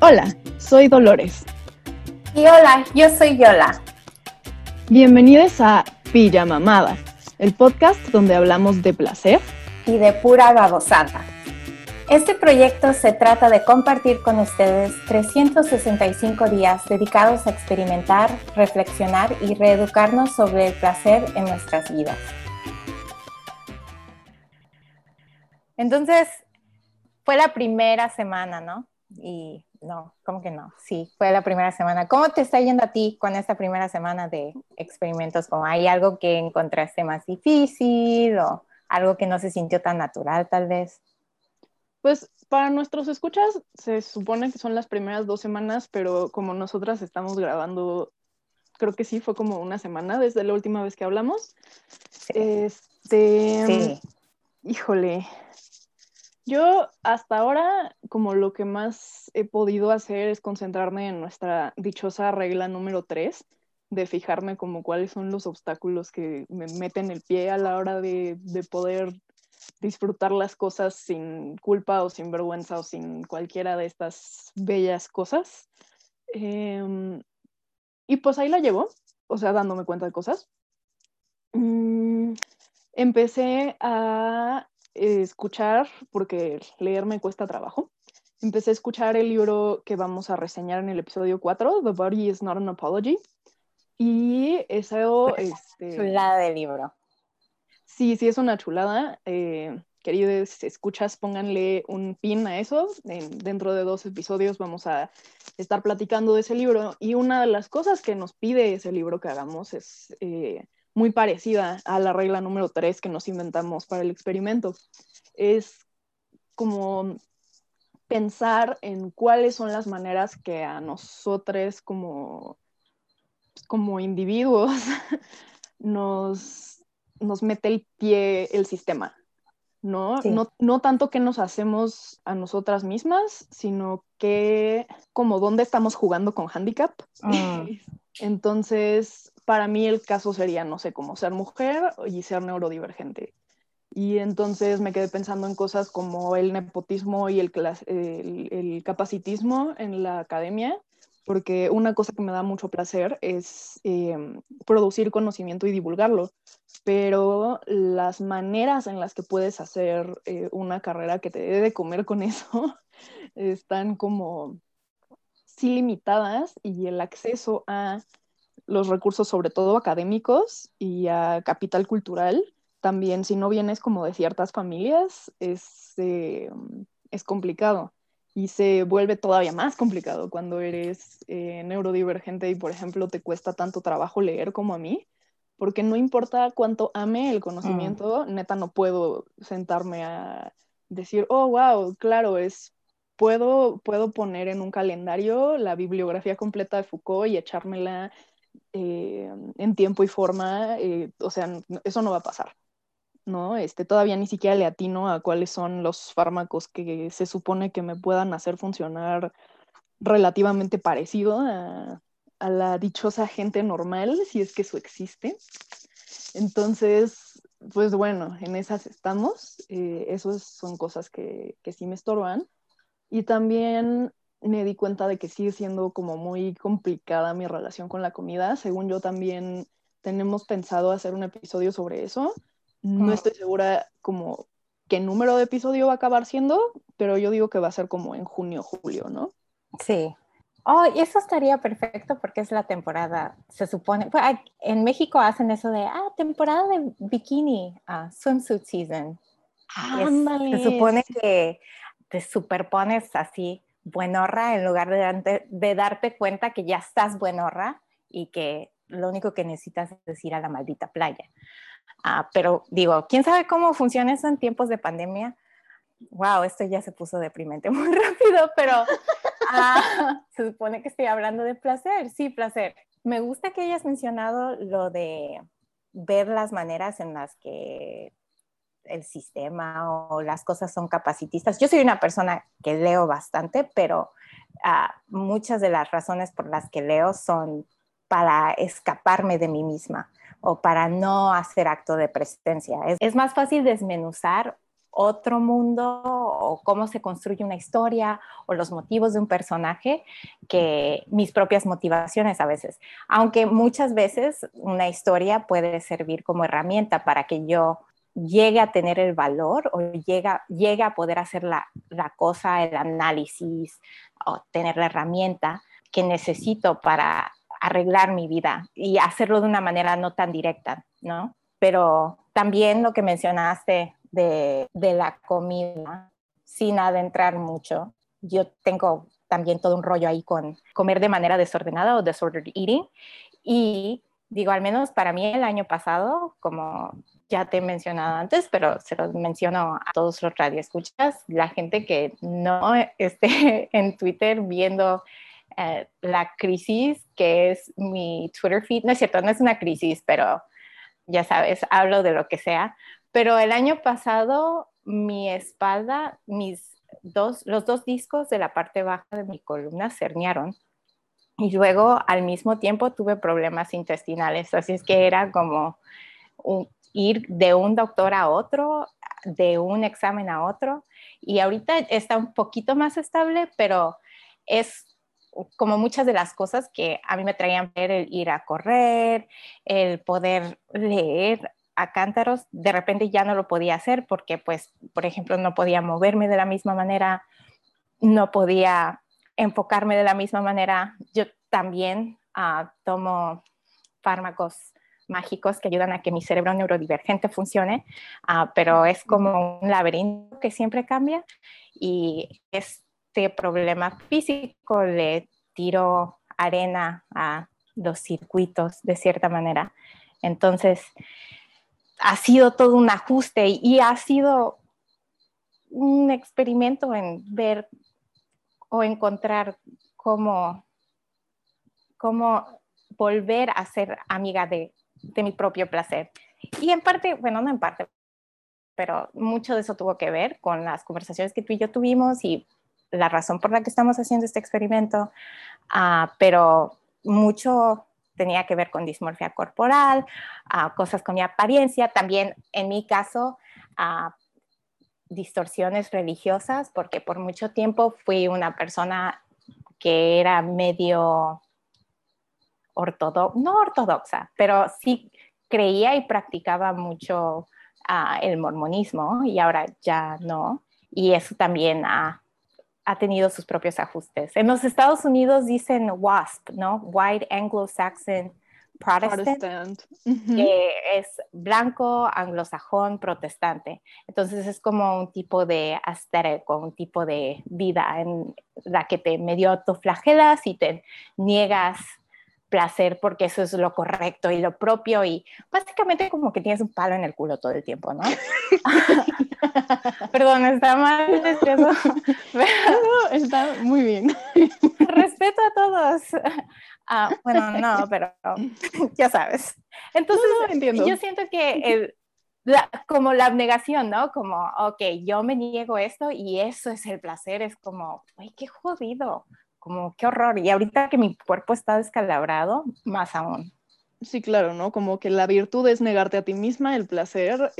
Hola, soy Dolores. Y hola, yo soy Yola. Bienvenidos a Pijamamada, el podcast donde hablamos de placer y de pura babosada. Este proyecto se trata de compartir con ustedes 365 días dedicados a experimentar, reflexionar y reeducarnos sobre el placer en nuestras vidas. Entonces, fue la primera semana, ¿no? Y no, ¿cómo que no? Sí, fue la primera semana. ¿Cómo te está yendo a ti con esta primera semana de experimentos? ¿Hay algo que encontraste más difícil o algo que no se sintió tan natural tal vez? Pues para nuestros escuchas se supone que son las primeras dos semanas, pero como nosotras estamos grabando, creo que sí, fue como una semana desde la última vez que hablamos. Este, sí. híjole, yo hasta ahora, como lo que más he podido hacer es concentrarme en nuestra dichosa regla número tres, de fijarme como cuáles son los obstáculos que me meten el pie a la hora de, poder disfrutar las cosas sin culpa o sin vergüenza o sin cualquiera de estas bellas cosas. Em, y pues ahí la llevo, o sea, dándome cuenta de cosas. Mm, empecé a escuchar, porque leer me cuesta trabajo, empecé a escuchar el libro que vamos a reseñar en el episodio 4, The Body is Not an Apology. Y eso... Este, chulada de libro. Sí, sí, es una chulada. Eh, queridos escuchas, pónganle un pin a eso. dentro de dos episodios vamos a estar platicando de ese libro. Y una de las cosas que nos pide ese libro que hagamos es eh, muy parecida a la regla número 3 que nos inventamos para el experimento. Es como pensar en cuáles son las maneras que a nosotros como, como individuos nos, nos mete el pie el sistema, ¿no? ¿no? No tanto que nos hacemos a nosotras mismas, sino que como dónde estamos jugando con handicap. Mm. Entonces, para mí el caso sería, no sé, como ser mujer y ser neurodivergente. Y entonces me quedé pensando en cosas como el nepotismo y el, el, capacitismo en la academia, porque una cosa que me da mucho placer es em, producir conocimiento y divulgarlo, pero las maneras en las que puedes hacer eh, una carrera que te dé de comer con eso están como sí limitadas y el acceso a los recursos, sobre todo académicos y a capital cultural. También, si no vienes como de ciertas familias, es, eh, es complicado y se vuelve todavía más complicado cuando eres eh, neurodivergente y, por ejemplo, te cuesta tanto trabajo leer como a mí, porque no importa cuánto ame el conocimiento, mm. neta no puedo sentarme a decir, oh, wow, claro, es puedo, puedo poner en un calendario la bibliografía completa de Foucault y echármela eh, en tiempo y forma, eh, o sea, eso no va a pasar, ¿no? Este, todavía ni siquiera le atino a cuáles son los fármacos que se supone que me puedan hacer funcionar relativamente parecido a, la dichosa gente normal, si es que eso existe. Entonces, pues bueno, en esas estamos. Eh, esas son cosas que, que sí me estorban. Y también me di cuenta de que sigue siendo como muy complicada mi relación con la comida. Según yo también tenemos pensado hacer un episodio sobre eso. No estoy segura como qué número de episodio va a acabar siendo, pero yo digo que va a ser como en junio, julio, ¿no? Sí. Oh, y eso estaría perfecto porque es la temporada, se supone, pues, en México hacen eso de, ah, temporada de bikini, ah, swimsuit season. se supone que te superpones así buenorra en lugar de, de darte cuenta que ya estás buenorra y que lo único que necesitas es ir a la maldita playa. Ah, pero digo, ¿quién sabe cómo funciona eso en tiempos de pandemia? Wow, esto ya se puso deprimente muy rápido, pero ah, se supone que estoy hablando de placer. Sí, placer. Me gusta que hayas mencionado lo de ver las maneras en las que el sistema o las cosas son capacitistas. Yo soy una persona que leo bastante, pero ah, muchas de las razones por las que leo son para escaparme de mí misma o para no hacer acto de presencia. Es, más fácil desmenuzar otro mundo o cómo se construye una historia o los motivos de un personaje que mis propias motivaciones a veces. Aunque muchas veces una historia puede servir como herramienta para que yo llegue a tener el valor o llegue, a poder hacer la, la cosa, el análisis o tener la herramienta que necesito para arreglar mi vida y hacerlo de una manera no tan directa, ¿no? Pero también lo que mencionaste de, la comida, sin adentrar mucho, yo tengo también todo un rollo ahí con comer de manera desordenada o disordered eating. Y digo, al menos para mí el año pasado, como ya te he mencionado antes, pero se lo menciono a todos los radioescuchas, la gente que no esté en Twitter viendo eh, la crisis que es mi Twitter feed. No es cierto, no es una crisis, pero ya sabes, hablo de lo que sea. Pero el año pasado mi espalda, mis dos, los dos discos de la parte baja de mi columna se herniaron. Y luego al mismo tiempo tuve problemas intestinales. Así es que era como ir de un doctor a otro, de un examen a otro. Y ahorita está un poquito más estable, pero es como muchas de las cosas que a mí me traían ver el ir a correr, el poder leer a cántaros, de repente ya no lo podía hacer porque, pues, por ejemplo, no podía moverme de la misma manera, no podía enfocarme de la misma manera. Yo también ah, tomo fármacos mágicos que ayudan a que mi cerebro neurodivergente funcione, ah, pero es como un laberinto que siempre cambia y es este problema físico le tiro arena a los circuitos de cierta manera. Entonces, ha sido todo un ajuste y ha sido un experimento en ver o encontrar cómo, cómo volver a ser amiga de, de mi propio placer. Y en parte, bueno, no en parte, pero mucho de eso tuvo que ver con las conversaciones que tú y yo tuvimos y la razón por la que estamos haciendo este experimento, ah, pero mucho tenía que ver con dismorfia corporal, uh, cosas con mi apariencia, también en mi caso, uh, distorsiones religiosas, porque por mucho tiempo fui una persona que era medio ortodoxa, no ortodoxa, pero sí creía y practicaba mucho el mormonismo y ahora ya no. Y eso también ha ha tenido sus propios ajustes. En los Estados Unidos dicen WASP, ¿no? White Anglo-Saxon Protestant, que es blanco, anglosajón, protestante. Entonces es como un tipo de asterico, un tipo de vida en la que te medio autoflagelas y te niegas placer porque eso es lo correcto y lo propio y básicamente como que tienes un palo en el culo todo el tiempo, ¿no? Perdón, está mal eso. está muy bien. Respeto a todos. Ah, bueno, no, pero ya sabes. Entonces, entiendo. yo siento que como la abnegación, ¿no? Como, ok, yo me niego esto y eso es el placer, es como, ay, qué jodido como qué horror. Y ahorita que mi cuerpo está descalabrado, más aún. Sí, claro, ¿no? Como que la virtud es negarte a ti misma el placer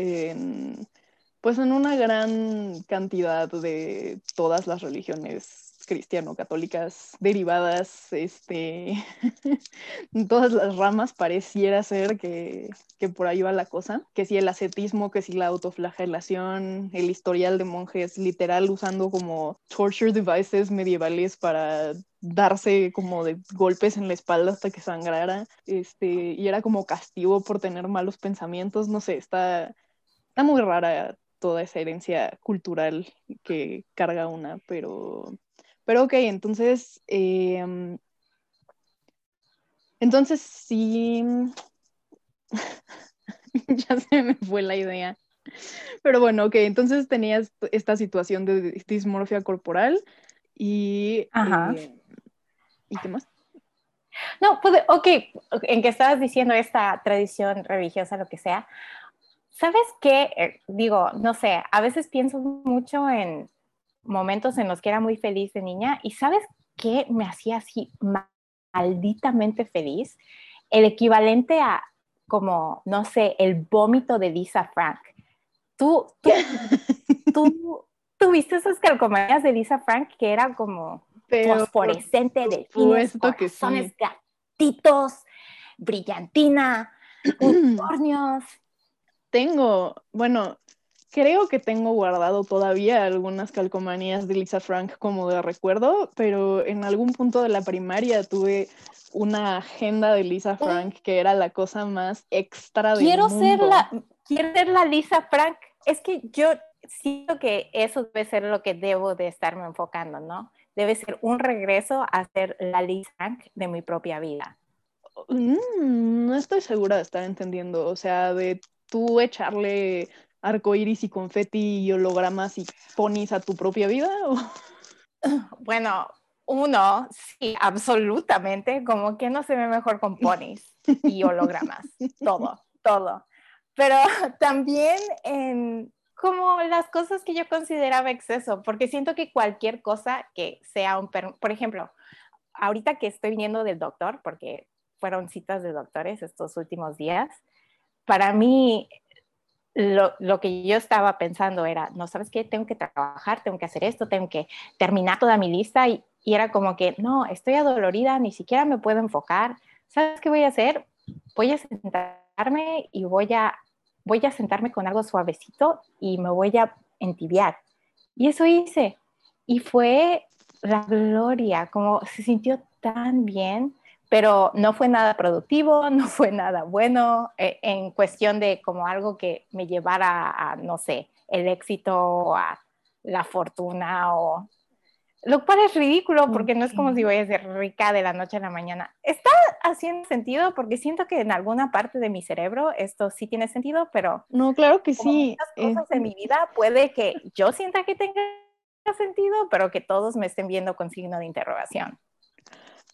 pues en una gran cantidad de todas las religiones cristiano-católicas derivadas, este, todas las ramas pareciera ser que, que, por ahí va la cosa, que si el ascetismo, que si la autoflagelación, el historial de monjes literal usando como torture devices medievales para darse como de golpes en la espalda hasta que sangrara, este, y era como castigo por tener malos pensamientos, no sé, está, está muy rara toda esa herencia cultural que carga una, pero pero ok, entonces, em, entonces sí, ya se me fue la idea. Pero bueno, ok, entonces tenías esta situación de dismorfia corporal y... Ajá. Eh, ¿Y qué más? No, pues, ok, en que estabas diciendo esta tradición religiosa, lo que sea, ¿sabes qué? Eh, digo, no sé, a veces pienso mucho en, momentos en los que era muy feliz de niña y ¿sabes qué me hacía así malditamente feliz? El equivalente a como, no sé, el vómito de Lisa Frank. Tú, ¿Tú, ¿Tuviste esas calcomanías de Lisa Frank que era como fosforescente, delfines, corazones, gatitos, brillantina, unicornios? Tengo, bueno, creo que tengo guardado todavía algunas calcomanías de Lisa Frank como de recuerdo, pero en algún punto de la primaria tuve una agenda de Lisa Frank que era la cosa más extra de quiero ser la quiero ser la Lisa Frank. Es que yo siento que eso debe ser lo que debo de estarme enfocando no debe ser un regreso a ser la Lisa Frank de mi propia vida. Mm, no estoy segura de estar entendiendo o sea de tú echarle arcoíris y confeti y hologramas y ponis a tu propia vida bueno uno, sí, absolutamente, como que no se ve mejor con ponis y hologramas, todo, todo. Pero también en como las cosas que yo consideraba exceso, porque siento que cualquier cosa que sea un, por ejemplo, ahorita que estoy viniendo del doctor, porque fueron citas de doctores estos últimos días, para mí lo, lo, que yo estaba pensando era, no sabes qué, tengo que trabajar, tengo que hacer esto, tengo que terminar toda mi lista y, y era como que, no, estoy adolorida, ni siquiera me puedo enfocar. ¿Sabes qué voy a hacer? Voy a sentarme y voy a, voy a sentarme con algo suavecito y me voy a entibiar. Y eso hice. Y fue la gloria, como se sintió tan bien, pero no fue nada productivo, no fue nada bueno eh, en cuestión de como algo que me llevara a, no sé, el éxito, a la fortuna o lo cual es ridículo porque no es como si voy a ser rica de la noche a la mañana. Está haciendo sentido porque siento que en alguna parte de mi cerebro esto sí tiene sentido, pero... No, claro que sí. Muchas cosas de mi vida puede que yo sienta que tenga sentido, pero que todos me estén viendo con signo de interrogación.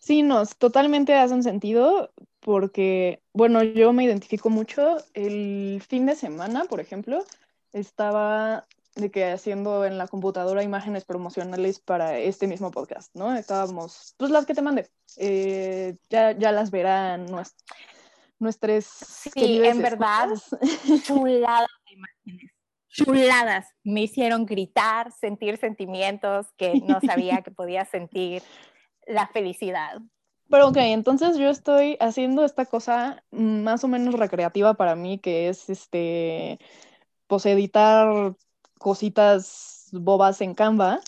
Sí, no, totalmente hacen sentido porque, bueno, yo me identifico mucho. El fin de semana, por ejemplo, estaba de que haciendo en la computadora imágenes promocionales para este mismo podcast, ¿no? Estábamos, pues las que te mandé, eh, ya, ya las verán nuestras Sí, en verdad, chuladas de imágenes, chuladas. Me hicieron gritar, sentir sentimientos que no sabía que podía sentir, la felicidad. Pero ok, entonces yo estoy haciendo esta cosa más o menos recreativa para mí, que es este, pues editar cositas bobas en Canva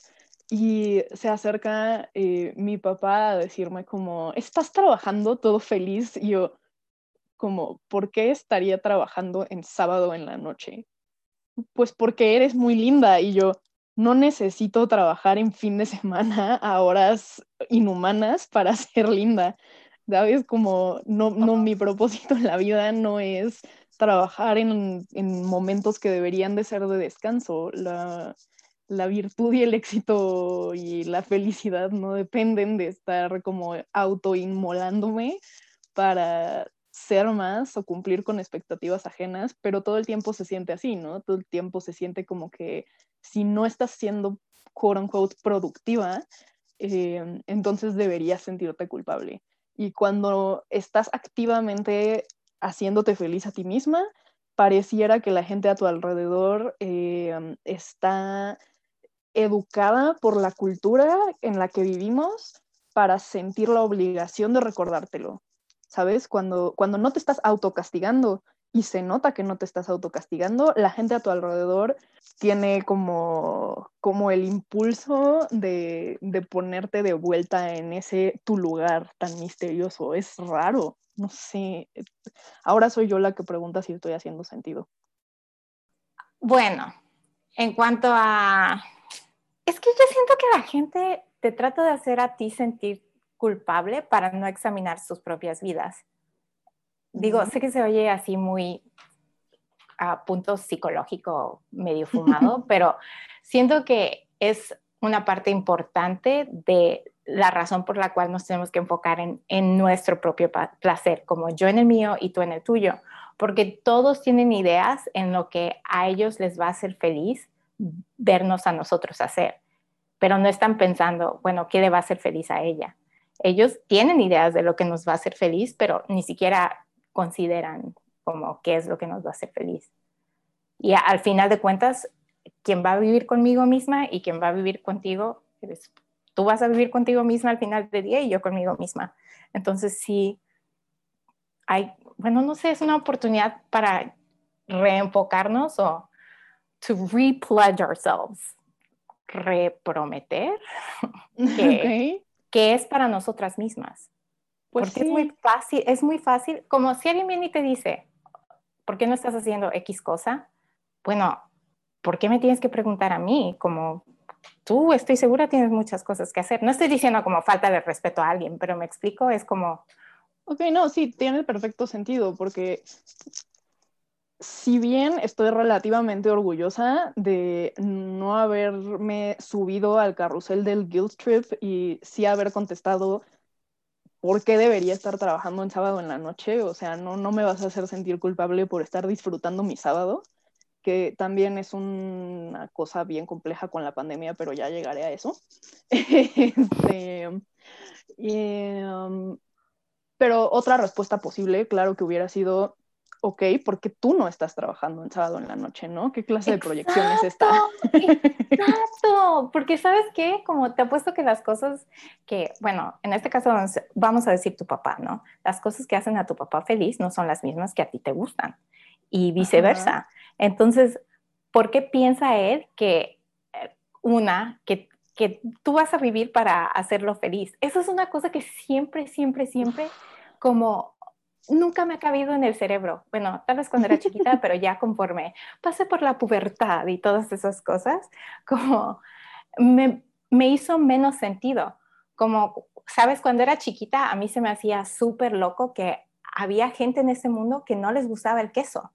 y se acerca eh, mi papá a decirme como, ¿estás trabajando todo feliz? Y yo, como, ¿por qué estaría trabajando en sábado en la noche? Pues porque eres muy linda y yo no necesito trabajar en fin de semana a horas inhumanas para ser linda. ¿Sabes? Como no, no, mi propósito en la vida no es trabajar en, momentos que deberían de ser de descanso. La, virtud y el éxito y la felicidad no dependen de estar como autoinmolándome para ser más o cumplir con expectativas ajenas, pero todo el tiempo se siente así, ¿no? Todo el tiempo se siente como que si no estás siendo, quote unquote, productiva, eh, entonces deberías sentirte culpable. Y cuando estás activamente haciéndote feliz a ti misma, pareciera que la gente a tu alrededor eh, está educada por la cultura en la que vivimos para sentir la obligación de recordártelo. ¿Sabes? Cuando, cuando no te estás autocastigando y se nota que no te estás autocastigando, la gente a tu alrededor tiene como, como el impulso de, de ponerte de vuelta en ese tu lugar tan misterioso. Es raro no sé, ahora soy yo la que pregunta si estoy haciendo sentido. Bueno, en cuanto a... Es que yo siento que la gente te trata de hacer a ti sentir culpable para no examinar sus propias vidas. Digo, sé que se oye así muy a punto psicológico medio fumado, pero siento que es una parte importante de la razón por la cual nos tenemos que enfocar en, nuestro propio placer, como yo en el mío y tú en el tuyo, porque todos tienen ideas en lo que a ellos les va a hacer feliz vernos a nosotros hacer, pero no están pensando, bueno, ¿qué le va a hacer feliz a ella? Ellos tienen ideas de lo que nos va a hacer feliz, pero ni siquiera consideran como qué es lo que nos va a hacer feliz. Y al final de cuentas, quien va a vivir conmigo misma y quien va a vivir contigo, eres, tú vas a vivir contigo misma al final del día y yo conmigo misma. Entonces sí, hay, bueno, no sé, es una oportunidad para reenfocarnos o to repledge ourselves, reprometer que, que es para nosotras mismas. Pues Porque es muy fácil, es muy fácil, como si alguien viene y te dice, ¿por qué no estás haciendo X cosa? Bueno, ¿por qué me tienes que preguntar a mí? Como tú, estoy segura, tienes muchas cosas que hacer. No estoy diciendo como falta de respeto a alguien, pero me explico, es como... Ok, no, sí, tiene perfecto sentido, porque si bien estoy relativamente orgullosa de no haberme subido al carrusel del guilt trip y sí haber contestado por qué debería estar trabajando en sábado en la noche, o sea, no, no me vas a hacer sentir culpable por estar disfrutando mi sábado, que también es una cosa bien compleja con la pandemia, pero ya llegaré a eso. este, um, pero otra respuesta posible, claro que hubiera sido, ok, porque tú no estás trabajando en sábado en la noche, ¿no? ¿Qué clase de proyección es esta? Exacto, porque sabes qué, como te apuesto que las cosas que, bueno, en este caso vamos a decir tu papá, ¿no? Las cosas que hacen a tu papá feliz no son las mismas que a ti te gustan y viceversa. Entonces, ¿por qué piensa él que eh, una, que, que tú vas a vivir para hacerlo feliz? Eso es una cosa que siempre, siempre, siempre como nunca me ha cabido en el cerebro. Bueno, tal vez cuando era chiquita, pero ya conforme pasé por la pubertad y todas esas cosas, como me, me hizo menos sentido. Como, sabes, cuando era chiquita, a mí se me hacía súper loco que había gente en ese mundo que no les gustaba el queso.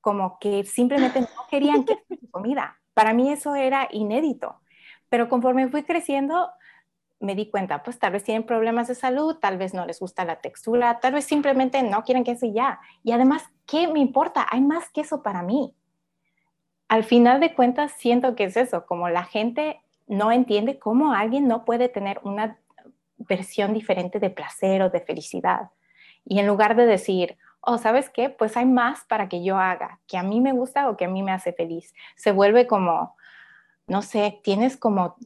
Como que simplemente no querían queso en su comida. Para mí eso era inédito. Pero conforme fui creciendo, me di cuenta, pues tal vez tienen problemas de salud, tal vez no les gusta la textura, tal vez simplemente no quieren queso y ya. Y además, ¿qué me importa? Hay más queso para mí. Al final de cuentas, siento que es eso, como la gente no entiende cómo alguien no puede tener una versión diferente de placer o de felicidad. Y en lugar de decir, oh, ¿sabes qué? Pues hay más para que yo haga, que a mí me gusta o que a mí me hace feliz. Se vuelve como, no sé, tienes como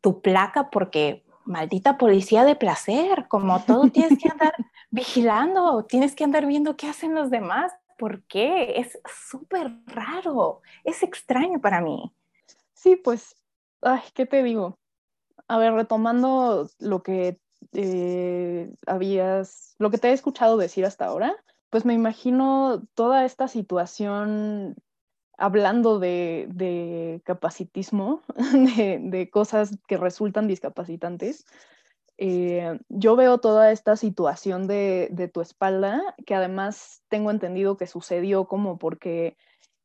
tu placa porque maldita policía de placer, como todo tienes que andar vigilando, tienes que andar viendo qué hacen los demás. ¿Por qué? Es súper raro, es extraño para mí. Sí, pues, ay, ¿qué te digo? A ver, retomando lo que eh, habías, lo que te he escuchado decir hasta ahora, pues me imagino toda esta situación hablando de, capacitismo, de, cosas que resultan discapacitantes, eh, yo veo toda esta situación de, tu espalda, que además tengo entendido que sucedió como porque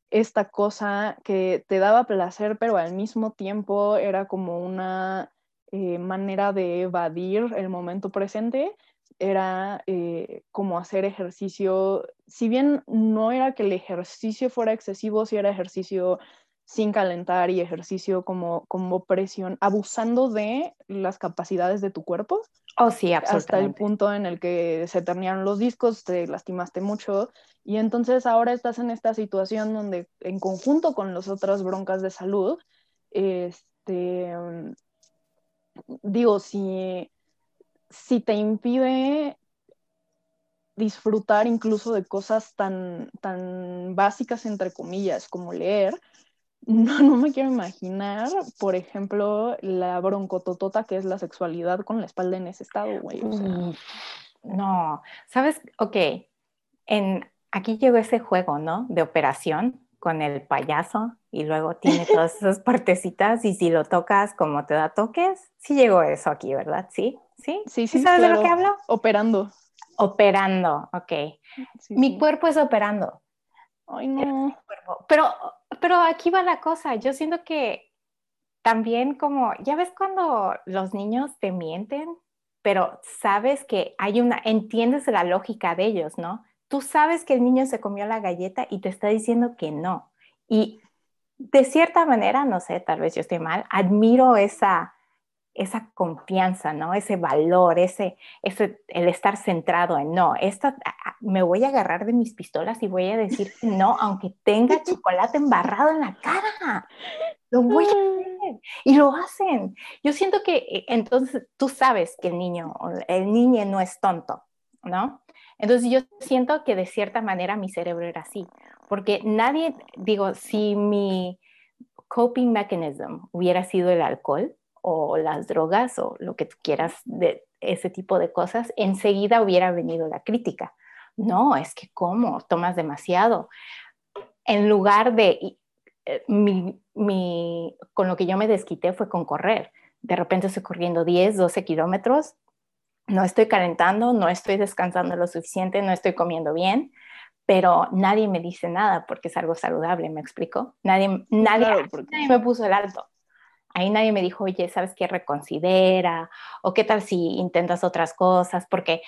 esta cosa que te daba placer, pero al mismo tiempo era como una eh, manera de evadir el momento presente, era eh, como hacer ejercicio, si bien no era que el ejercicio fuera excesivo, si era ejercicio sin calentar y ejercicio como, como presión, abusando de las capacidades de tu cuerpo. Oh, sí, Hasta el punto en el que se terminaron los discos, te lastimaste mucho y entonces ahora estás en esta situación donde en conjunto con las otras broncas de salud, este, digo, si si te impide disfrutar incluso de cosas tan, tan básicas, entre comillas, como leer, no, no me quiero imaginar, por ejemplo, la broncototota que es la sexualidad con la espalda en ese estado, güey. no, sabes, ok, en, aquí llegó ese juego, ¿no? De operación con el payaso y luego tiene todas esas partecitas y si lo tocas como te da toques, sí llegó eso aquí, ¿verdad? Sí. ¿Sí? Sí, sí. ¿Sabes de lo que hablo? Operando. Operando, ok. Mi cuerpo es operando. Ay, no. Pero, pero aquí va la cosa. Yo siento que también como, ya ves cuando los niños te mienten, pero sabes que hay una, entiendes la lógica de ellos, ¿no? Tú sabes que el niño se comió la galleta y te está diciendo que no. Y de cierta manera, no sé, tal vez yo estoy mal, admiro esa esa confianza, ¿no? Ese valor, ese, ese, el estar centrado en, no, esta, me voy a agarrar de mis pistolas y voy a decir no, aunque tenga chocolate embarrado en la cara. Lo voy a hacer. Y lo hacen. Yo siento que eh, entonces tú sabes que el niño, el niño no es tonto, ¿no? Entonces yo siento que de cierta manera mi cerebro era así, porque nadie, digo, si mi coping mechanism hubiera sido el alcohol, o las drogas o lo que tú quieras de ese tipo de cosas, enseguida hubiera venido la crítica. No, es que ¿cómo? Tomas demasiado. En lugar de, eh, mi, con lo que yo me desquité fue con correr. De repente estoy corriendo 10, 12 kilómetros, no estoy calentando, no estoy descansando lo suficiente, no estoy comiendo bien, pero nadie me dice nada porque es algo saludable, ¿me explico? Nadie, nadie, nadie me puso el alto. Ahí nadie me dijo, oye, ¿sabes qué? Reconsidera, o qué tal si intentas otras cosas, porque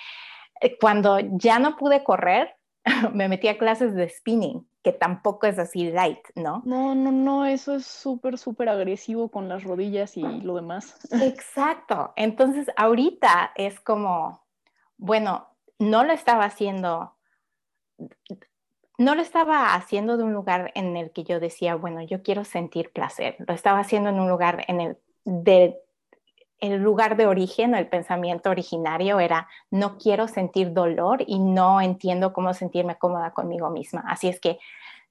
eh, cuando ya no pude correr, me metí a clases de spinning, que tampoco es así light, ¿no? No, no, no, eso es súper, súper agresivo con las rodillas y lo demás. Exacto. Entonces, ahorita es como, bueno, no lo estaba haciendo no lo estaba haciendo de un lugar en el que yo decía, bueno, yo quiero sentir placer. Lo estaba haciendo en un lugar en el de el lugar de origen el pensamiento originario era no quiero sentir dolor y no entiendo cómo sentirme cómoda conmigo misma. Así es que,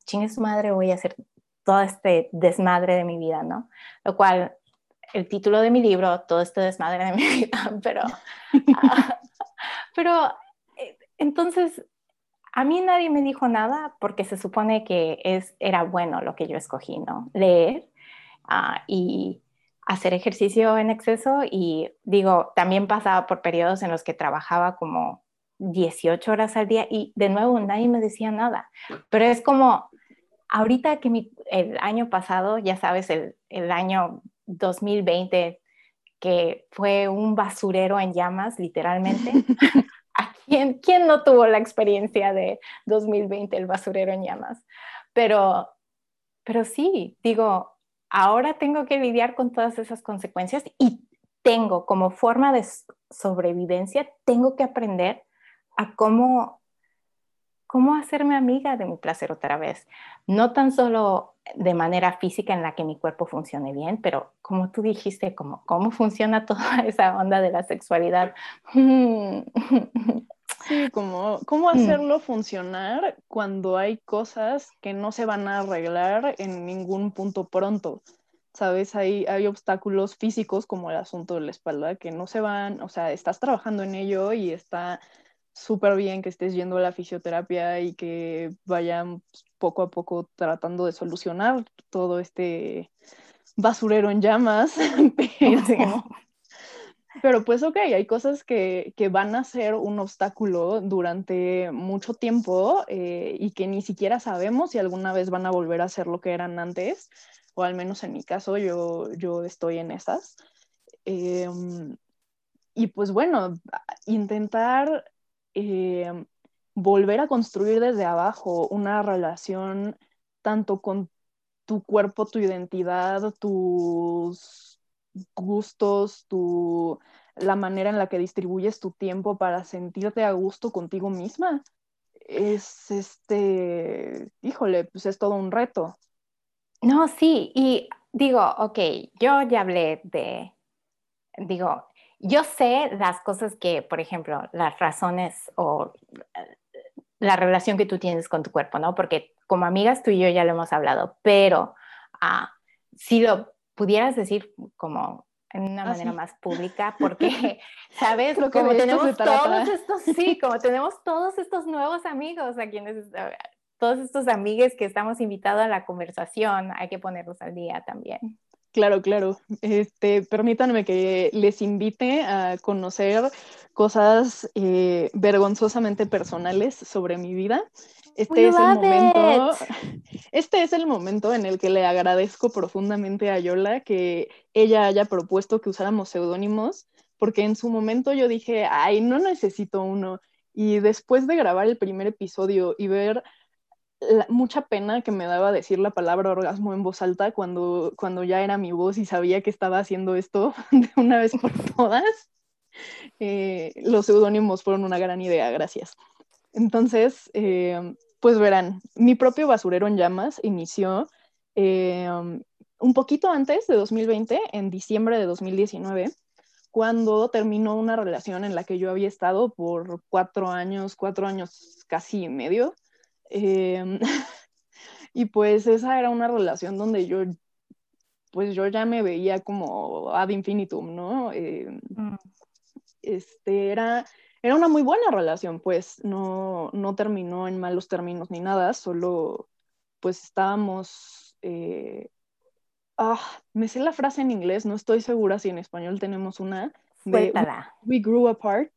chingue su madre, voy a hacer todo este desmadre de mi vida, ¿no? Lo cual, el título de mi libro, todo este desmadre de mi vida, pero, ah, pero eh, entonces a mí nadie me dijo nada porque se supone que es, era bueno lo que yo escogí, ¿no? Leer ah, y hacer ejercicio en exceso y digo, también pasaba por periodos en los que trabajaba como 18 horas al día y de nuevo nadie me decía nada, pero es como ahorita que el año pasado, ya sabes, el, el año 2020, que fue un basurero en llamas, literalmente. ¿Quién, ¿Quién no tuvo la experiencia de 2020, el basurero en llamas? Pero, pero sí, digo, ahora tengo que lidiar con todas esas consecuencias y tengo como forma de sobrevivencia, tengo que aprender a cómo, cómo hacerme amiga de mi placer otra vez. No tan solo de manera física en la que mi cuerpo funcione bien, pero como tú dijiste, como, cómo funciona toda esa onda de la sexualidad. Sí, como cómo mm. hacerlo funcionar cuando hay cosas que no se van a arreglar en ningún punto pronto. ¿Sabes? Hay, hay obstáculos físicos como el asunto de la espalda que no se van, o sea, estás trabajando en ello y está súper bien que estés yendo a la fisioterapia y que vayan poco a poco tratando de solucionar todo este basurero en llamas, pero, pero pues ok, hay cosas que, que, van a ser un obstáculo durante mucho tiempo eh, y que ni siquiera sabemos si alguna vez van a volver a ser lo que eran antes, o al menos en mi caso yo, yo estoy en esas. Em, y pues bueno, intentar em, volver a construir desde abajo una relación tanto con tu cuerpo, tu identidad, tus gustos, tu, la manera en la que distribuyes tu tiempo para sentirte a gusto contigo misma, es este, híjole, pues es todo un reto. No, sí, y digo, ok, yo ya hablé de, digo, yo sé las cosas que, por ejemplo, las razones o la relación que tú tienes con tu cuerpo, ¿no? Porque como amigas tú y yo ya lo hemos hablado, pero ah, si lo pudieras decir como en una ah, manera más pública, porque, ¿sabes? Lo que como tenemos todos estos, sí, como tenemos todos estos nuevos amigos a quienes, todos estos amigues que estamos invitados a la conversación, hay que ponerlos al día también. Claro, claro. Este, permítanme que les invite a conocer cosas eh, vergonzosamente personales sobre mi vida. Este es el momento. Este es el momento en el que le agradezco profundamente a Yola que ella haya propuesto que usáramos seudónimos, porque en su momento yo dije, ay, no necesito uno. Y después de grabar el primer episodio y ver mucha pena que me daba decir la palabra orgasmo en voz alta cuando, cuando ya era mi voz y sabía que estaba haciendo esto de una vez por todas. Eh, los seudónimos fueron una gran idea, gracias. Entonces, eh, pues verán, mi propio basurero en llamas inició eh, un poquito antes de 2020, en diciembre de 2019, cuando terminó una relación en la que yo había estado por cuatro años, cuatro años casi y medio. Em, y pues esa era una relación donde yo, pues yo ya me veía como ad infinitum, ¿no? Em, mm. Este era, era una muy buena relación, pues no, no terminó en malos términos ni nada, solo pues estábamos eh, Ah, me sé la frase en inglés, no estoy segura si en español tenemos una. De, we, grew apart.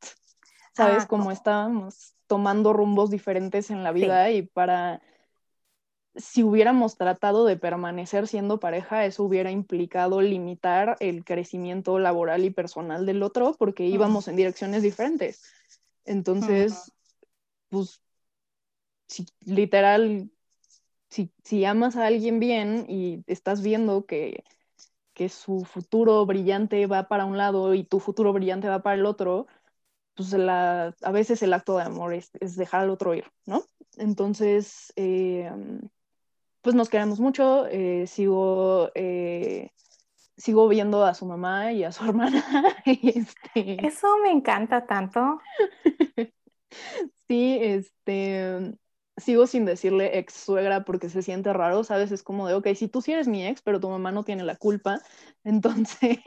¿Sabes? Ah, como estábamos tomando rumbos diferentes en la vida y para. Si hubiéramos tratado de permanecer siendo pareja, eso hubiera implicado limitar el crecimiento laboral y personal del otro porque íbamos en direcciones diferentes. Entonces, pues, si, literal, si, amas a alguien bien y estás viendo que, su futuro brillante va para un lado y tu futuro brillante va para el otro, pues a veces el acto de amor es, dejar al otro ir, ¿no? Entonces, eh, pues nos queremos mucho, eh, sigo, eh, sigo viendo a su mamá y a su hermana. Este Eso me encanta tanto. sí, este, sigo sin decirle ex suegra porque se siente raro, ¿sabes? Es como de, ok, si tú sí eres mi ex, pero tu mamá no tiene la culpa, entonces,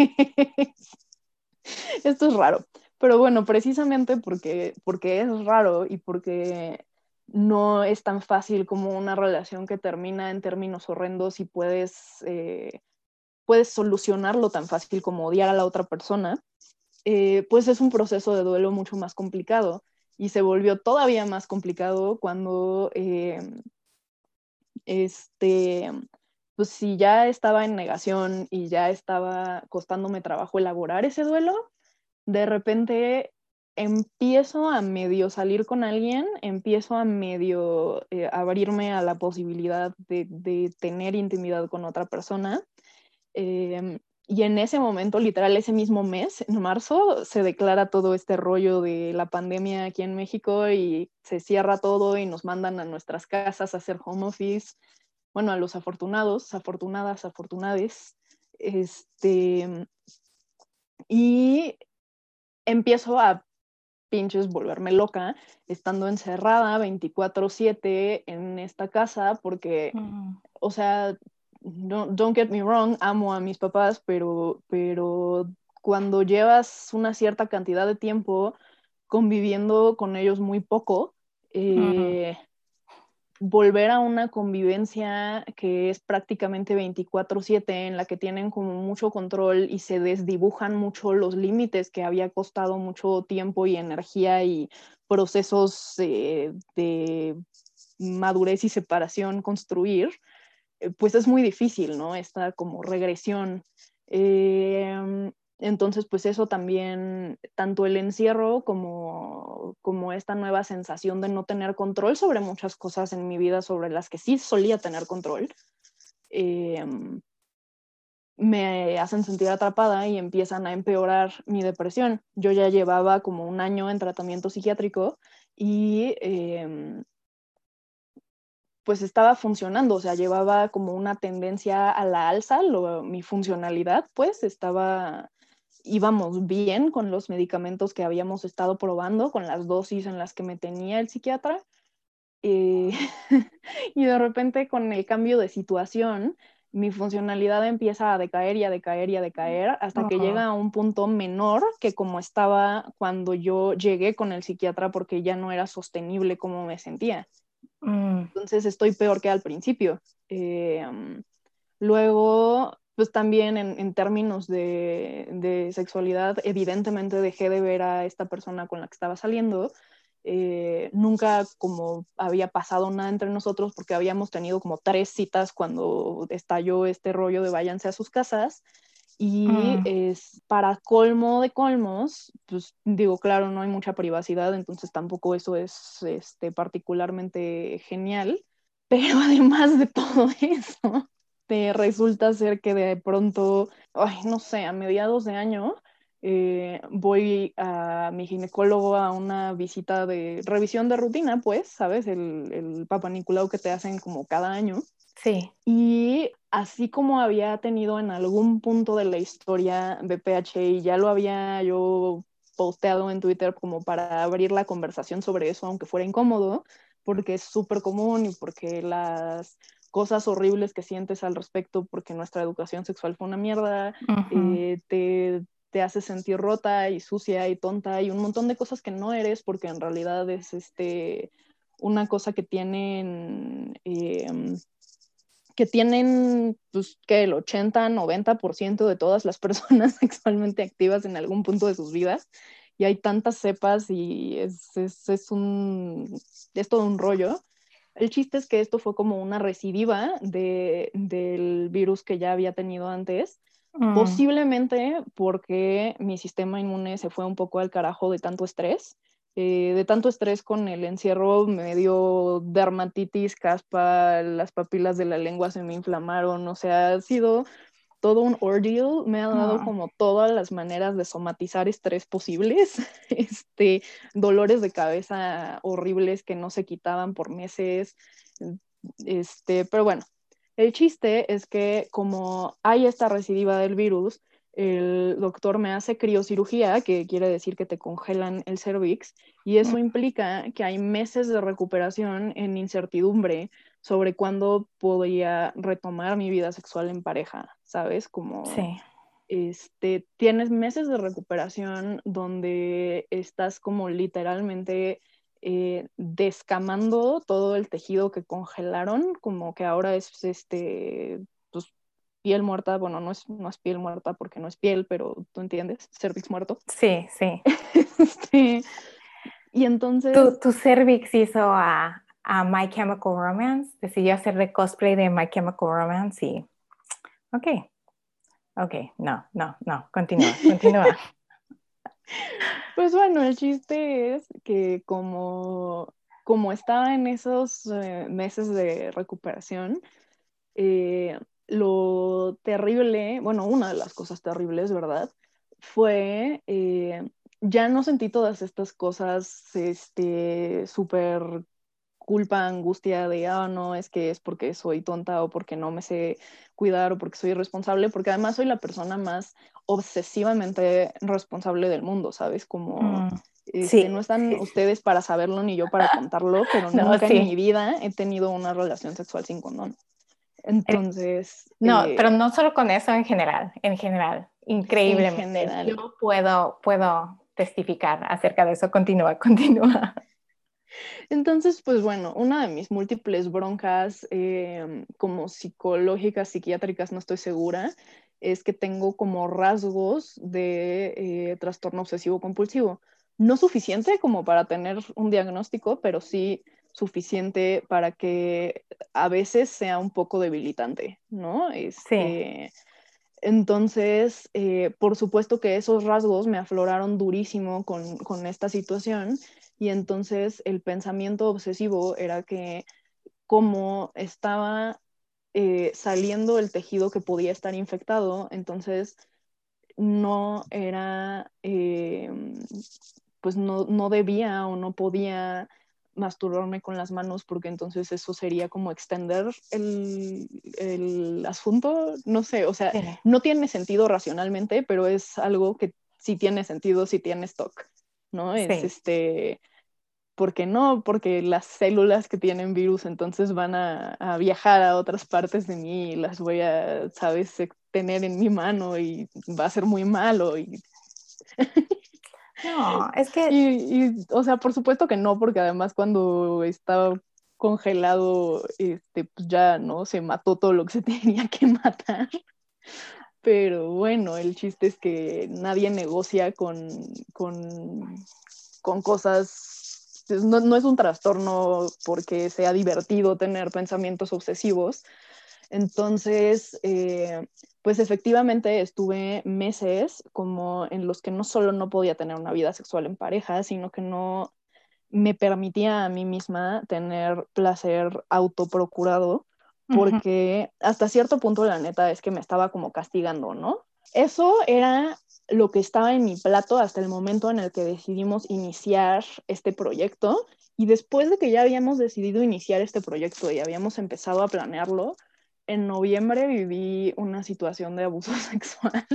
esto es raro. Pero bueno, precisamente porque, porque es raro y porque no es tan fácil como una relación que termina en términos horrendos y puedes, eh, puedes solucionarlo tan fácil como odiar a la otra persona, eh, pues es un proceso de duelo mucho más complicado y se volvió todavía más complicado cuando, eh, este, pues si ya estaba en negación y ya estaba costándome trabajo elaborar ese duelo, de repente empiezo a medio salir con alguien, empiezo a medio eh, abrirme a la posibilidad de, de, tener intimidad con otra persona. Eh, y en ese momento, literal, ese mismo mes, en marzo, se declara todo este rollo de la pandemia aquí en México y se cierra todo y nos mandan a nuestras casas a hacer home office. Bueno, a los afortunados, afortunadas, afortunades. Este, y empiezo a pinches volverme loca estando encerrada 24/7 en esta casa porque, o sea, don't get me wrong, amo a mis papás, pero, pero cuando llevas una cierta cantidad de tiempo conviviendo con ellos muy poco, eh, volver a una convivencia que es prácticamente 24/7, en la que tienen como mucho control y se desdibujan mucho los límites que había costado mucho tiempo y energía y procesos eh, de madurez y separación construir, eh, pues es muy difícil, ¿no? Esta como regresión. Em, entonces, pues eso también, tanto el encierro como, como esta nueva sensación de no tener control sobre muchas cosas en mi vida, sobre las que sí solía tener control, em, me hacen sentir atrapada y empiezan a empeorar mi depresión. Yo ya llevaba como un año en tratamiento psiquiátrico y em, pues estaba funcionando, o sea, llevaba como una tendencia a la alza, mi funcionalidad, pues estaba, íbamos bien con los medicamentos que habíamos estado probando, con las dosis en las que me tenía el psiquiatra. Eh, y de repente con el cambio de situación, mi funcionalidad empieza a decaer y a decaer y a decaer hasta que llega a un punto menor que como estaba cuando yo llegué con el psiquiatra porque ya no era sostenible como me sentía. Mm. Entonces estoy peor que al principio. Eh, luego, pues también en, términos de, sexualidad, evidentemente dejé de ver a esta persona con la que estaba saliendo. Eh, nunca como había pasado nada entre nosotros porque habíamos tenido como tres citas cuando estalló este rollo de váyanse a sus casas y mm. es para colmo de colmos, pues digo, claro, no hay mucha privacidad, entonces tampoco eso es este, particularmente genial. Pero además de todo eso, te resulta ser que de pronto, ay, no sé, a mediados de año, eh, voy a mi ginecólogo a una visita de revisión de rutina, pues, ¿sabes? El, el Papa que te hacen como cada año. Sí. Y así como había tenido en algún punto de la historia de y ya lo había yo posteado en Twitter como para abrir la conversación sobre eso, aunque fuera incómodo, porque es súper común y porque las cosas horribles que sientes al respecto, porque nuestra educación sexual fue una mierda, eh, te, te, hace sentir rota y sucia y tonta y un montón de cosas que no eres, porque en realidad es este, una cosa que tienen... Eh, que tienen, pues, que el 80, 90% de todas las personas sexualmente activas en algún punto de sus vidas. Y hay tantas cepas y es, es, es, un, es todo un rollo. El chiste es que esto fue como una recidiva de, del virus que ya había tenido antes, mm. posiblemente porque mi sistema inmune se fue un poco al carajo de tanto estrés eh, de tanto estrés con el encierro me dio dermatitis, caspa, las papilas de la lengua se me inflamaron, o sea, ha sido todo un ordeal, me ha dado ah. como todas las maneras de somatizar estrés posibles, este, dolores de cabeza horribles que no se quitaban por meses, este, pero bueno, el chiste es que como hay esta recidiva del virus, el doctor me hace criocirugía, que quiere decir que te congelan el cervix, y eso implica que hay meses de recuperación en incertidumbre sobre cuándo podría retomar mi vida sexual en pareja, ¿sabes? Como este, tienes meses de recuperación donde estás como literalmente eh, descamando todo el tejido que congelaron, como que ahora es este piel muerta, bueno, no es, no es piel muerta porque no es piel, pero tú entiendes, cervix muerto. Sí, sí. Este, y entonces... Tu, tu cervix hizo a, a, My Chemical Romance, decidió hacer de cosplay de My Chemical Romance y... Ok, ok, no, no, no, continúa, continúa. pues bueno, el chiste es que como, como estaba en esos eh, meses de recuperación, eh, lo terrible, bueno, una de las cosas terribles, ¿verdad? Fue, eh, ya no sentí todas estas cosas, este, súper culpa, angustia de, ah, no, es que es porque soy tonta o porque no me sé cuidar o porque soy irresponsable, porque además soy la persona más obsesivamente responsable del mundo, ¿sabes? Como... Mm, este, no están ustedes para saberlo ni yo para contarlo, pero nunca en mi vida he tenido una relación sexual sin condón. Entonces. No, eh, pero no solo con eso en general, en general, increíblemente. En general. Yo puedo, puedo testificar acerca de eso. Continúa, continúa. Entonces, pues bueno, una de mis múltiples broncas em, como psicológicas, psiquiátricas, no estoy segura, es que tengo como rasgos de eh, trastorno obsesivo compulsivo. No suficiente como para tener un diagnóstico, pero sí suficiente para que a veces sea un poco debilitante, ¿no? Este, entonces, eh, por supuesto que esos rasgos me afloraron durísimo con, esta situación y entonces el pensamiento obsesivo era que como estaba eh, saliendo el tejido que podía estar infectado, entonces no era, eh, pues no, no, debía o no podía masturbarme con las manos porque entonces eso sería como extender el, el asunto, no sé, o sea, no tiene sentido racionalmente, pero es algo que sí tiene sentido si tiene stock, ¿no? Es este, ¿por qué no? Porque las células que tienen virus entonces van a, a, viajar a otras partes de mí y las voy a, ¿sabes?, tener en mi mano y va a ser muy malo y... No, es que... Y, o sea, por supuesto que no, porque además cuando estaba congelado, este, pues ya, ¿no? Se mató todo lo que se tenía que matar. Pero bueno, el chiste es que nadie negocia con, con, con cosas, no, no, es un trastorno porque sea divertido tener pensamientos obsesivos. Entonces, eh, pues efectivamente estuve meses como en los que no solo no podía tener una vida sexual en pareja, sino que no, me permitía a mí misma tener placer autoprocurado, porque hasta cierto punto la neta es que me estaba como castigando, ¿no? Eso era lo que estaba en mi plato hasta el momento en el que decidimos iniciar este proyecto. Y después de que ya habíamos decidido iniciar este proyecto y habíamos empezado a planearlo, en noviembre viví una situación de abuso sexual.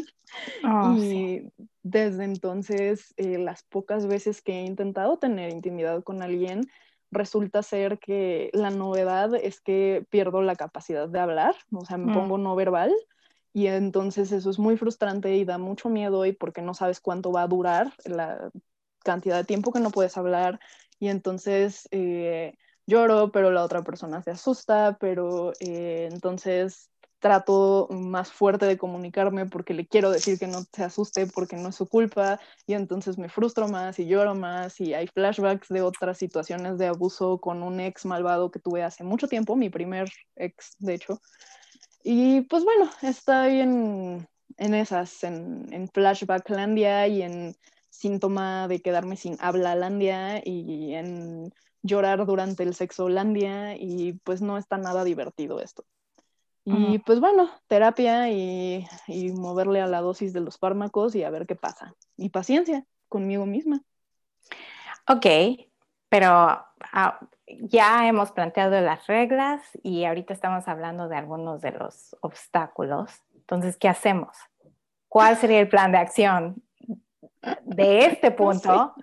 Oh, y desde entonces eh, las pocas veces que he intentado tener intimidad con alguien, resulta ser que la novedad es que pierdo la capacidad de hablar, o sea, me mm. pongo no verbal y entonces eso es muy frustrante y da mucho miedo y porque no sabes cuánto va a durar la cantidad de tiempo que no puedes hablar y entonces... Eh, lloro, pero la otra persona se asusta, pero eh, entonces trato más fuerte de comunicarme porque le quiero decir que no se asuste porque no es su culpa y entonces me frustro más y lloro más y hay flashbacks de otras situaciones de abuso con un ex malvado que tuve hace mucho tiempo, mi primer ex de hecho. Y pues bueno, estoy en, en esas, en, en flashbacklandia y en síntoma de quedarme sin habla landia y en llorar durante el sexo landia y pues no está nada divertido esto. Y pues bueno, terapia y, moverle a la dosis de los fármacos y a ver qué pasa. Y paciencia conmigo misma. Ok, pero ah, ya hemos planteado las reglas y ahorita estamos hablando de algunos de los obstáculos. Entonces, ¿qué hacemos? ¿Cuál sería el plan de acción de este punto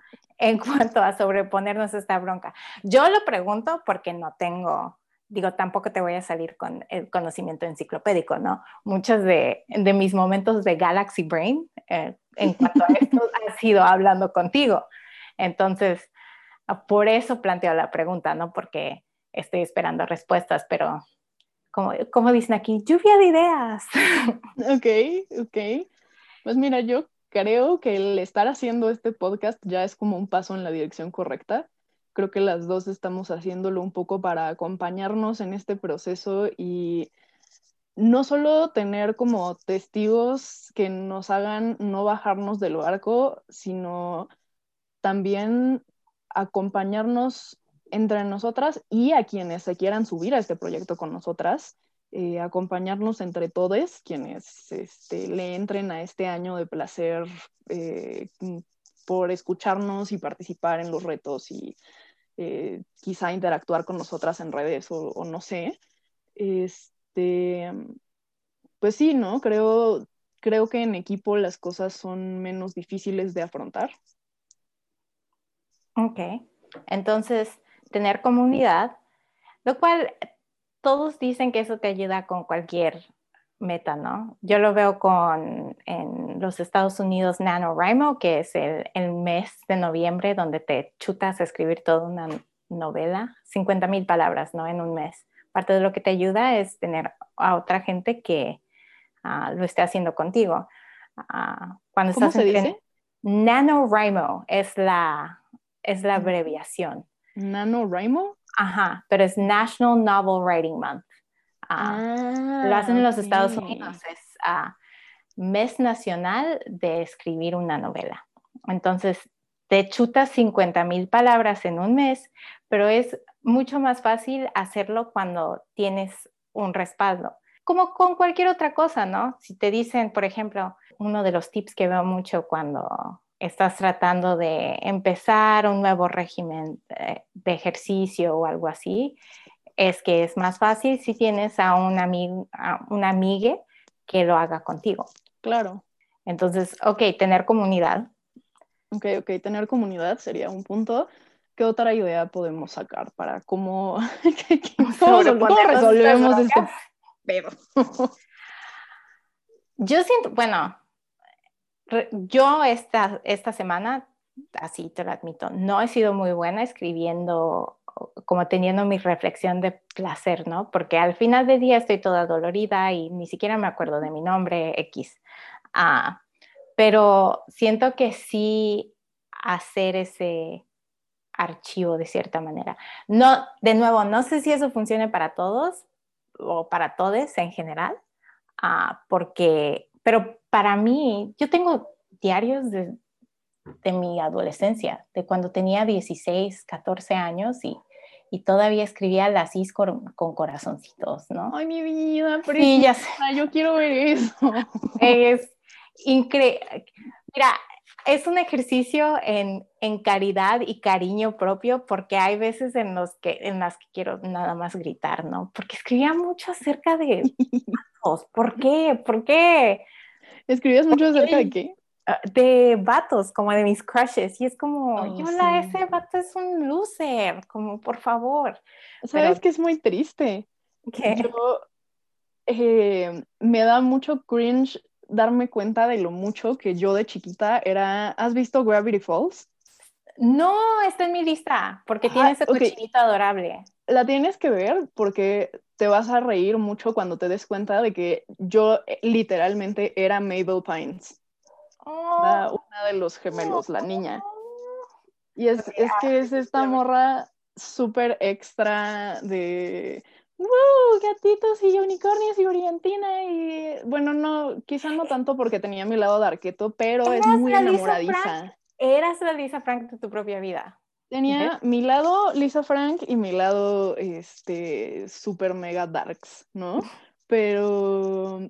en cuanto a sobreponernos a esta bronca. Yo lo pregunto porque no tengo, digo, tampoco te voy a salir con el conocimiento enciclopédico, ¿no? Muchos de, de mis momentos de Galaxy Brain eh, en cuanto a esto han sido hablando contigo. Entonces, por eso planteo la pregunta, ¿no? Porque estoy esperando respuestas, pero como, como dicen aquí, lluvia de ideas. Ok, ok. Pues mira, yo creo que el estar haciendo este podcast ya es como un paso en la dirección correcta. Creo que las dos estamos haciéndolo un poco para acompañarnos en este proceso y no solo tener como testigos que nos hagan no bajarnos del barco, sino también acompañarnos entre nosotras y a quienes se quieran subir a este proyecto con nosotras eh, acompañarnos entre todos quienes este, le entren a este año de placer eh, por escucharnos y participar en los retos y eh, quizá interactuar con nosotras en redes o, no sé. Este, pues sí, ¿no? Creo, creo que en equipo las cosas son menos difíciles de afrontar. Ok, entonces tener comunidad, lo cual todos dicen que eso te ayuda con cualquier meta, ¿no? Yo lo veo con en los Estados Unidos NaNoWriMo, que es el, mes de noviembre donde te chutas a escribir toda una novela, 50 mil palabras, ¿no? En un mes. Parte de lo que te ayuda es tener a otra gente que ah, lo esté haciendo contigo. Uh, cuando ¿Cómo se dice? NaNoWriMo es la, es la abreviación. ¿NaNoWriMo? Ajá, pero es National Novel Writing Month. Ah, lo hacen en los Estados Unidos, es uh, mes nacional de escribir una novela. Entonces, te chutas 50 mil palabras en un mes, pero es mucho más fácil hacerlo cuando tienes un respaldo. Como con cualquier otra cosa, ¿no? Si te dicen, por ejemplo, uno de los tips que veo mucho cuando estás tratando de empezar un nuevo régimen de, ejercicio o algo así, es que es más fácil si tienes a un amigo, a una amiga que lo haga contigo. Claro. Entonces, ok, tener comunidad. Ok, ok, tener comunidad sería un punto. ¿Qué otra idea podemos sacar para cómo, ¿Cómo resolvemos este pedo? Yo siento, bueno, yo esta, esta semana, así te lo admito, no he sido muy buena escribiendo, como teniendo mi reflexión de placer, ¿no? Porque al final del día estoy toda dolorida y ni siquiera me acuerdo de mi nombre X. Ah, pero siento que sí hacer ese archivo de cierta manera. No, de nuevo, no sé si eso funcione para todos o para todos en general, ah, porque pero para mí, yo tengo diarios de de mi adolescencia, de cuando tenía 16, 14 años y, y todavía escribía las is con, corazoncitos, ¿no? Ay, mi vida, pero sí, ya sé. yo quiero ver eso. Es increíble. Mira, es un ejercicio en, en, caridad y cariño propio porque hay veces en, los que, en las que quiero nada más gritar, ¿no? Porque escribía mucho acerca de... ¿Por qué? ¿Por qué? ¿Escribías mucho acerca de qué? Ah, de vatos, como de mis crushes. Y es como, yo la ese vato es un loser, como por favor. ¿Sabes que es muy triste? ¿Qué? Yo eh, me da mucho cringe darme cuenta de lo mucho que yo de chiquita era. ¿Has visto Gravity Falls? No, está en mi lista, porque tiene ese cochinito adorable. La tienes que ver porque te vas a reír mucho cuando te des cuenta de que yo eh, literalmente era Mabel Pines. Oh. una de los gemelos, la niña. Y es, es que es esta morra súper extra de gatitos y unicornios y brillantina y bueno, no, quizá no tanto porque tenía mi lado de arqueto, pero es muy enamoradiza. Eras la Lisa Frank de tu propia vida. Tenía mi lado Lisa Frank y mi lado este super mega darks, ¿no? Pero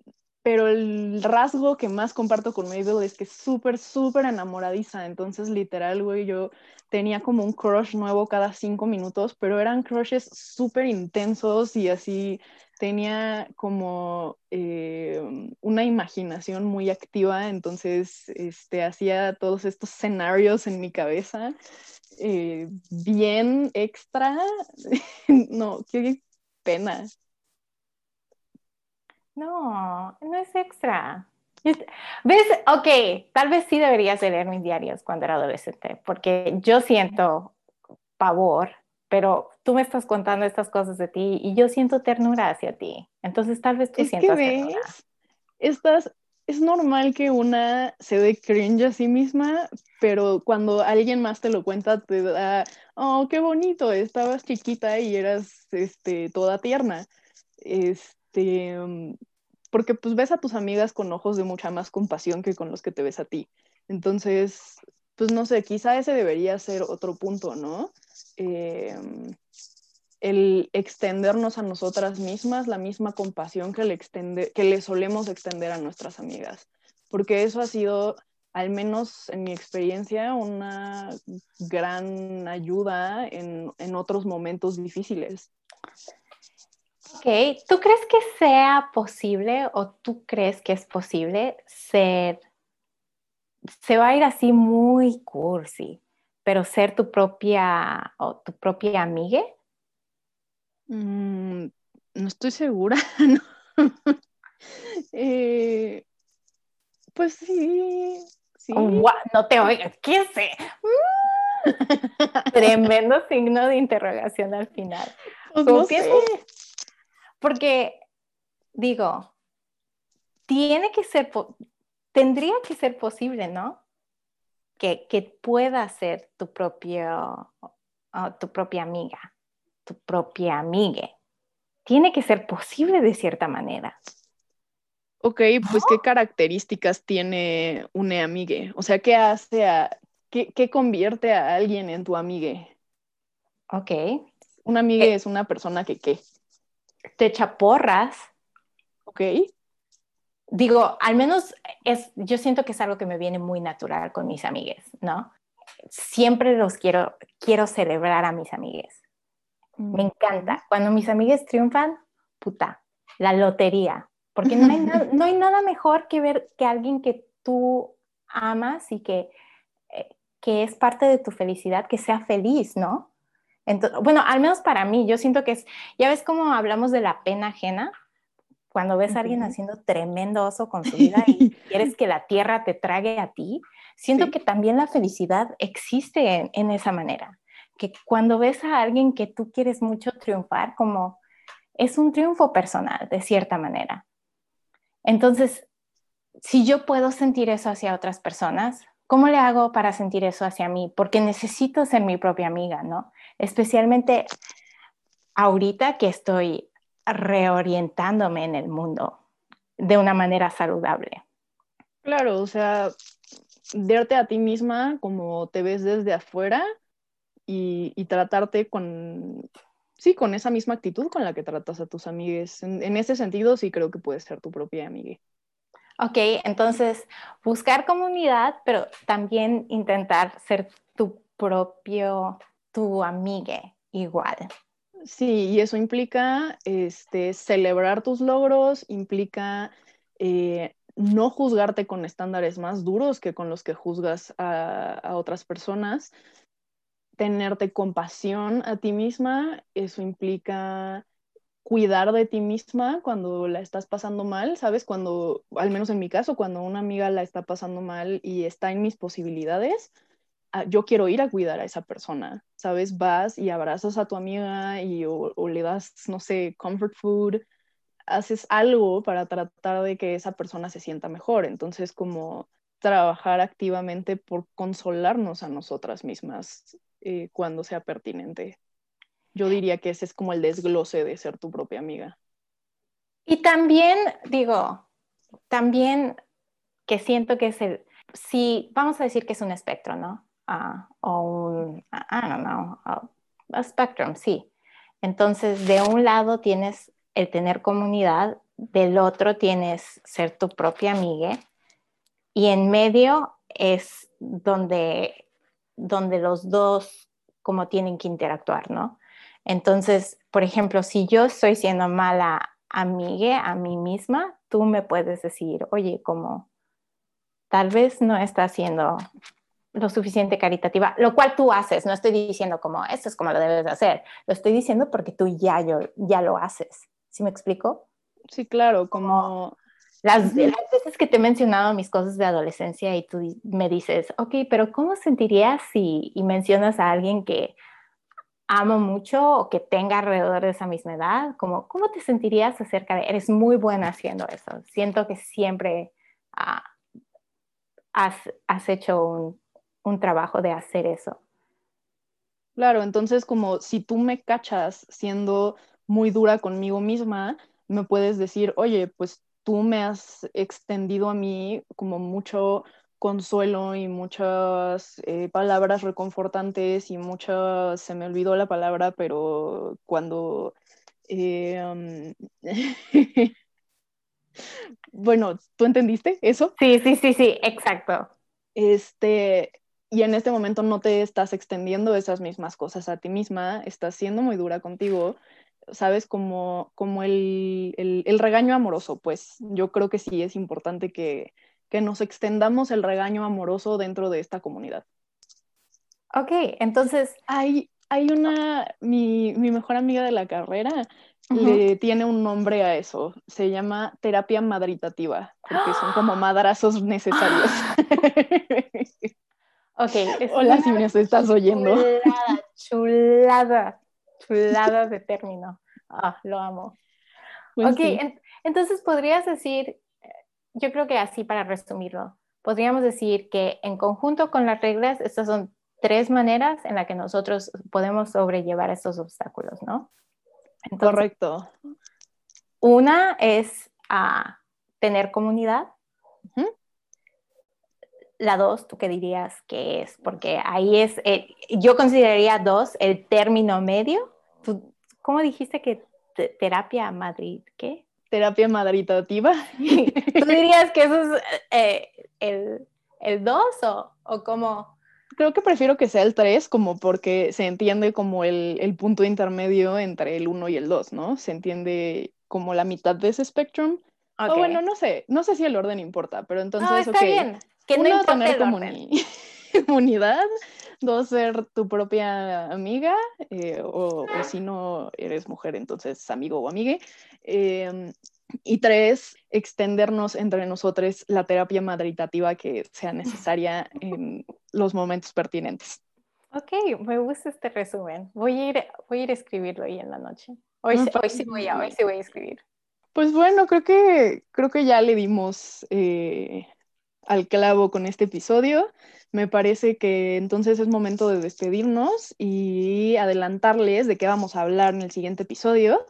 pero el rasgo que más comparto con Mabel es que es súper, súper enamoradiza. Entonces, literal, güey, yo tenía como un crush nuevo cada cinco minutos, pero eran crushes súper intensos y así tenía como eh, una imaginación muy activa. Entonces, este, hacía todos estos escenarios en mi cabeza. Eh, bien extra. no, qué pena. No, no es extra. ¿Ves? Ok, tal vez sí deberías leer mis diarios cuando era adolescente, porque yo siento pavor, pero tú me estás contando estas cosas de ti y yo siento ternura hacia ti. Entonces tal vez tú sientas que ves, Estás, es normal que una se dé cringe a sí misma, pero cuando alguien más te lo cuenta te da, oh, qué bonito, estabas chiquita y eras este, toda tierna. Este, mm, porque pues ves a tus amigas con ojos de mucha más compasión que con los que te ves a ti. Entonces, pues no sé, quizá ese debería ser otro punto, ¿no? Em, el extendernos a nosotras mismas la misma compasión que le, que le solemos extender a nuestras amigas, porque eso ha sido, al menos en mi experiencia, una gran ayuda en, en otros momentos difíciles. Ok, ¿tú crees que sea posible o tú crees que es posible ser, se va a ir así muy cursi, pero ser tu propia o tu propia amiga? Mm, no estoy segura. Eh, pues sí, sí. no te oigas, ¿qué sé? Tremendo signo de interrogación al final. Pues no sé. Porque, digo, tiene que ser, tendría que ser posible, ¿no? Que, que pueda ser tu propio, tu propia amiga, tu propia amiga. Tiene que ser posible de cierta manera. Ok, pues ¿qué características tiene una amiga? O sea, ¿qué hace a, qué, qué convierte a alguien en tu amiga? Ok. Una amiga eh, es una persona que qué te echa porras. Ok. Digo, al menos es, yo siento que es algo que me viene muy natural con mis amigues, ¿no? Siempre los quiero, quiero celebrar a mis amigues. Me encanta. Cuando mis amigues triunfan, puta, la lotería. Porque no hay, no hay nada mejor que ver que alguien que tú amas y que, eh, que es parte de tu felicidad, que sea feliz, ¿no? Bueno, al menos para mí, yo siento que es, ya ves cómo hablamos de la pena ajena, cuando ves a alguien haciendo tremendo oso con su vida y quieres que la tierra te trague a ti, siento que también la felicidad existe en, esa manera, que cuando ves a alguien que tú quieres mucho triunfar, como es un triunfo personal, de cierta manera. Entonces, si yo puedo sentir eso hacia otras personas, ¿cómo le hago para sentir eso hacia mí? Porque necesito ser mi propia amiga, ¿no? Especialmente ahorita que estoy reorientándome en el mundo de una manera saludable. Claro, o sea, verte a ti misma como te ves desde afuera y, tratarte con, sí, con esa misma actitud con la que tratas a tus amigues. En, ese sentido, sí creo que puedes ser tu propia amiga. Ok, entonces buscar comunidad, pero también intentar ser tu propio, tu amiga igual. Sí, y eso implica este, celebrar tus logros, implica eh, no juzgarte con estándares más duros que con los que juzgas a, otras personas, tenerte compasión a ti misma, eso implica cuidar de ti misma cuando la estás pasando mal, ¿sabes? Cuando, al menos en mi caso, cuando una amiga la está pasando mal y está en mis posibilidades, yo quiero ir a cuidar a esa persona, ¿sabes? Vas y abrazas a tu amiga y o le das, no sé, comfort food, haces algo para tratar de que esa persona se sienta mejor. Entonces, como trabajar activamente por consolarnos a nosotras mismas eh, cuando sea pertinente. Yo diría que ese es como el desglose de ser tu propia amiga. Y también, digo, también que siento que es el, si vamos a decir que es un espectro, ¿no? Ah, o un, I don't know, a spectrum, sí. Entonces, de un lado tienes el tener comunidad, del otro tienes ser tu propia amiga y en medio es donde, donde los dos como tienen que interactuar, ¿no? Entonces, por ejemplo, si yo estoy siendo mala amiga a mí misma, tú me puedes decir, oye, como tal vez no está siendo lo suficiente caritativa, lo cual tú haces, no estoy diciendo como, esto es como lo debes de hacer, lo estoy diciendo porque tú ya, yo, ya lo haces. ¿Sí me explico? Sí, claro, como... Las, veces que te he mencionado mis cosas de adolescencia y tú me dices, ok, pero ¿cómo sentirías si y mencionas a alguien que amo mucho o que tenga alrededor de esa misma edad? Como, ¿Cómo te sentirías acerca de, eres muy buena haciendo eso? Siento que siempre ah, has, has, hecho un, un trabajo de hacer eso. Claro, entonces como si tú me cachas siendo muy dura conmigo misma, me puedes decir, oye, pues tú me has extendido a mí como mucho consuelo y muchas eh, palabras reconfortantes y muchas, se me olvidó la palabra, pero cuando... Eh, bueno, ¿tú entendiste eso? Sí, sí, sí, sí, exacto. Este, y en este momento no te estás extendiendo esas mismas cosas a ti misma, estás siendo muy dura contigo ¿sabes? Como, como el, el, regaño amoroso, pues yo creo que sí es importante que, que, nos extendamos el regaño amoroso dentro de esta comunidad. Ok, entonces... Hay, hay una, mi, mi mejor amiga de la carrera le tiene un nombre a eso, se llama terapia madritativa, porque son como madrazos necesarios. ok. Hola si me estás oyendo. Chulada, chulada chulada de término. Ah, lo amo. Pues ok, entonces podrías decir, yo creo que así para resumirlo, podríamos decir que en conjunto con las reglas, estas son tres maneras en las que nosotros podemos sobrellevar estos obstáculos, ¿no? Correcto. Una es a tener comunidad. La dos, ¿tú qué dirías que es? Porque ahí es, yo consideraría dos el término medio ¿Cómo dijiste que terapia Madrid? ¿Qué? Terapia madritativa. ¿Tú dirías que eso es eh, el, el 2 o, o cómo? Creo que prefiero que sea el 3, como porque se entiende como el, el punto intermedio entre el 1 y el 2, ¿no? Se entiende como la mitad de ese spectrum. O bueno, no sé, no sé si el orden importa, pero entonces. No, está bien. Que no importa tener orden. comunidad, dos, ser tu propia amiga, eh, o, si no eres mujer, entonces amigo o amigue. Em, y tres, extendernos entre nosotros la terapia madritativa que sea necesaria en los momentos pertinentes. Ok, me gusta este resumen. Voy a ir, voy a, ir a escribirlo hoy en la noche. Hoy, hoy, sí voy a, hoy sí voy a escribir. Pues bueno, creo que, creo que ya le dimos eh, al clavo con este episodio. Me parece que entonces es momento de despedirnos y adelantarles de qué vamos a hablar en el siguiente episodio.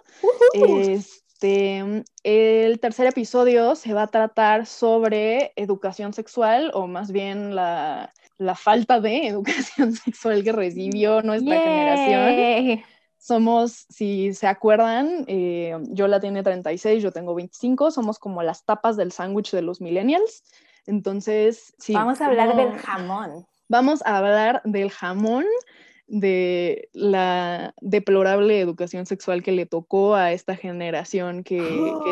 Este, el tercer episodio se va a tratar sobre educación sexual o más bien la, falta de educación sexual que recibió nuestra generación. Somos, si se acuerdan, eh, yo la tiene 36, yo tengo 25, somos como las tapas del sándwich de los millennials. Entonces, sí. Vamos a hablar del jamón. Vamos a hablar del jamón de la deplorable educación sexual que le tocó a esta generación que,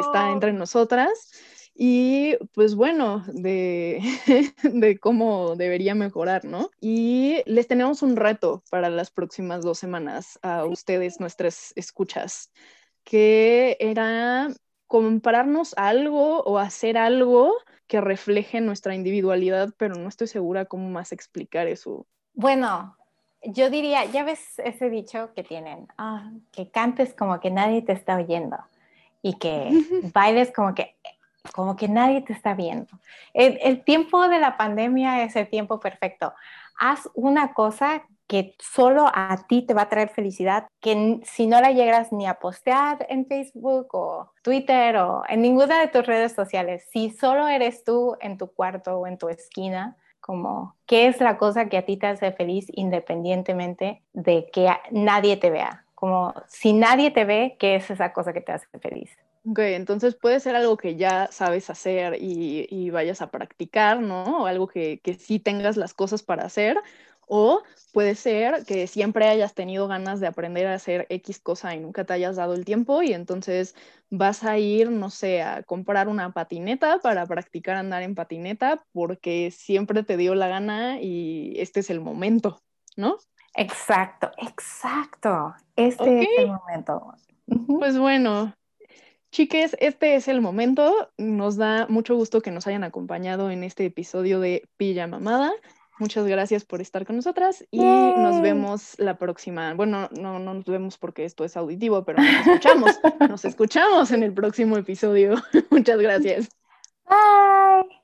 está entre nosotras y pues bueno, de, de, cómo debería mejorar, ¿no? Y les tenemos un reto para las próximas dos semanas a ustedes, nuestras escuchas, que era compararnos algo o hacer algo que refleje nuestra individualidad, pero no estoy segura cómo más explicar eso. Bueno, yo diría, ya ves ese dicho que tienen, ah, que cantes como que nadie te está oyendo y que bailes como que, como que nadie te está viendo. El, el, tiempo de la pandemia es el tiempo perfecto. Haz una cosa que solo a ti te va a traer felicidad, que si no la llegas ni a postear en Facebook o Twitter o en ninguna de tus redes sociales, si solo eres tú en tu cuarto o en tu esquina, como qué es la cosa que a ti te hace feliz independientemente de que nadie te vea. Como si nadie te ve, ¿qué es esa cosa que te hace feliz? Ok, entonces puede ser algo que ya sabes hacer y, vayas a practicar, ¿no? O algo que, que sí tengas las cosas para hacer, o puede ser que siempre hayas tenido ganas de aprender a hacer X cosa y nunca te hayas dado el tiempo y entonces vas a ir, no sé, a comprar una patineta para practicar andar en patineta porque siempre te dio la gana y este es el momento, ¿no? Exacto, exacto. Este es el momento. Pues bueno, Chiques, este es el momento. Nos da mucho gusto que nos hayan acompañado en este episodio de Pilla Mamada. Muchas gracias por estar con nosotras y nos vemos la próxima. Bueno, no, no nos vemos porque esto es auditivo, pero nos escuchamos. nos escuchamos en el próximo episodio. Muchas gracias. Bye.